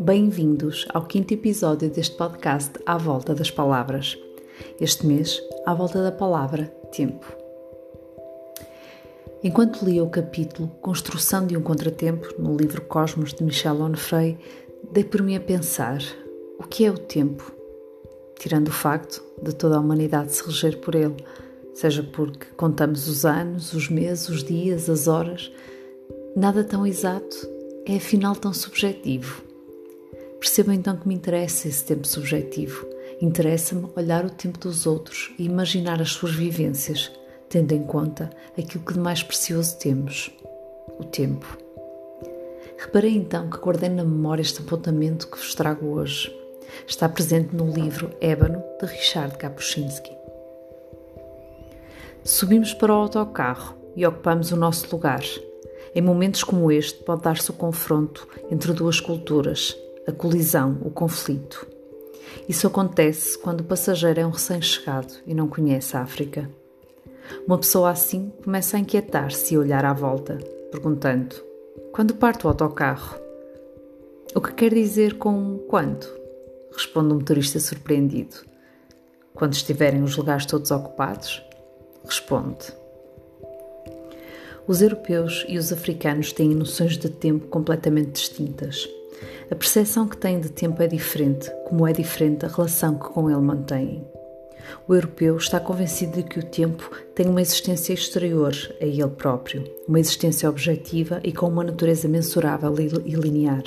Bem-vindos ao quinto episódio deste podcast À Volta das Palavras. Este mês, à volta da palavra tempo. Enquanto lia o capítulo Construção de um Contratempo no livro Cosmos de Michel Onfray, dei por mim a pensar: o que é o tempo? Tirando o facto de toda a humanidade se reger por ele, seja porque contamos os anos, os meses, os dias, as horas, nada tão exato é afinal tão subjetivo. Percebo então que me interessa esse tempo subjetivo. Interessa-me olhar o tempo dos outros e imaginar as suas vivências, tendo em conta aquilo que de mais precioso temos: o tempo. Reparei então que guardei na memória este apontamento que vos trago hoje. Está presente no livro Ébano de Richard Kapuscinski. Subimos para o autocarro e ocupamos o nosso lugar. Em momentos como este, pode dar-se o confronto entre duas culturas, a colisão, o conflito. Isso acontece quando o passageiro é um recém-chegado e não conhece a África. Uma pessoa assim começa a inquietar-se e olhar à volta, perguntando: Quando parte o autocarro? O que quer dizer com quando? Responde um motorista surpreendido. Quando estiverem os lugares todos ocupados? Responde. Os europeus e os africanos têm noções de tempo completamente distintas. A percepção que têm de tempo é diferente, como é diferente a relação que com ele mantêm. O europeu está convencido de que o tempo tem uma existência exterior a ele próprio, uma existência objetiva e com uma natureza mensurável e linear.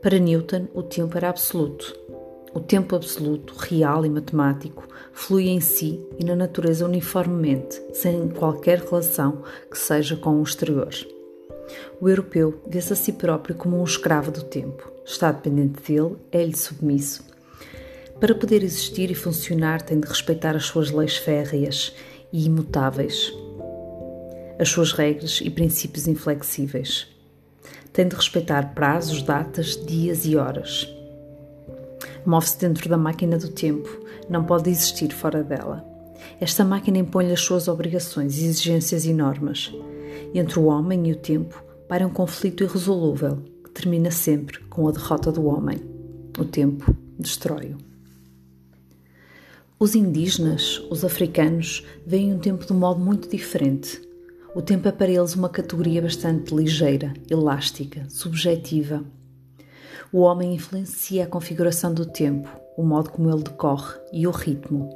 Para Newton, o tempo era absoluto. O tempo absoluto, real e matemático, flui em si e na natureza uniformemente, sem qualquer relação que seja com o exterior. O europeu vê-se a si próprio como um escravo do tempo, está dependente dele, é-lhe submisso. Para poder existir e funcionar, tem de respeitar as suas leis férreas e imutáveis, as suas regras e princípios inflexíveis. Tem de respeitar prazos, datas, dias e horas. Move-se dentro da máquina do tempo, não pode existir fora dela. Esta máquina impõe-lhe as suas obrigações, exigências e normas. Entre o homem e o tempo para um conflito irresolúvel que termina sempre com a derrota do homem. O tempo destrói-o. Os indígenas, os africanos, veem o tempo de um modo muito diferente. O tempo é para eles uma categoria bastante ligeira, elástica, subjetiva. O homem influencia a configuração do tempo, o modo como ele decorre e o ritmo.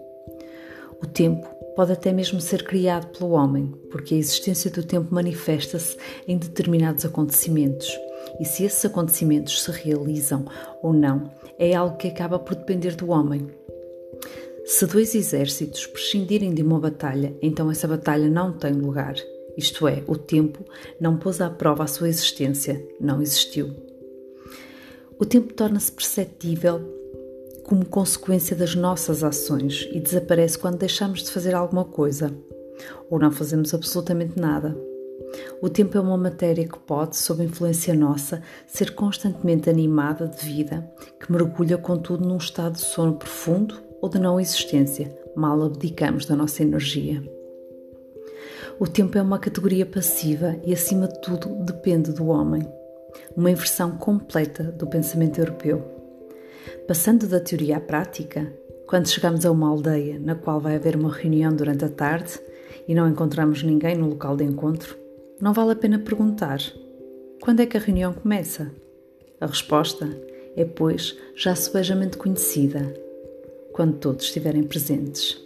O tempo pode até mesmo ser criado pelo homem, porque a existência do tempo manifesta-se em determinados acontecimentos. E se esses acontecimentos se realizam ou não, é algo que acaba por depender do homem. Se dois exércitos prescindirem de uma batalha, então essa batalha não tem lugar. Isto é, o tempo não pôs à prova a sua existência, não existiu. O tempo torna-se perceptível como consequência das nossas ações e desaparece quando deixamos de fazer alguma coisa ou não fazemos absolutamente nada. O tempo é uma matéria que pode, sob influência nossa, ser constantemente animada de vida, que mergulha, contudo, num estado de sono profundo ou de não existência, mal abdicamos da nossa energia. O tempo é uma categoria passiva e, acima de tudo, depende do homem. Uma inversão completa do pensamento europeu. Passando da teoria à prática, quando chegamos a uma aldeia na qual vai haver uma reunião durante a tarde e não encontramos ninguém no local de encontro, não vale a pena perguntar: quando é que a reunião começa? A resposta é, pois, já subejamente conhecida: quando todos estiverem presentes.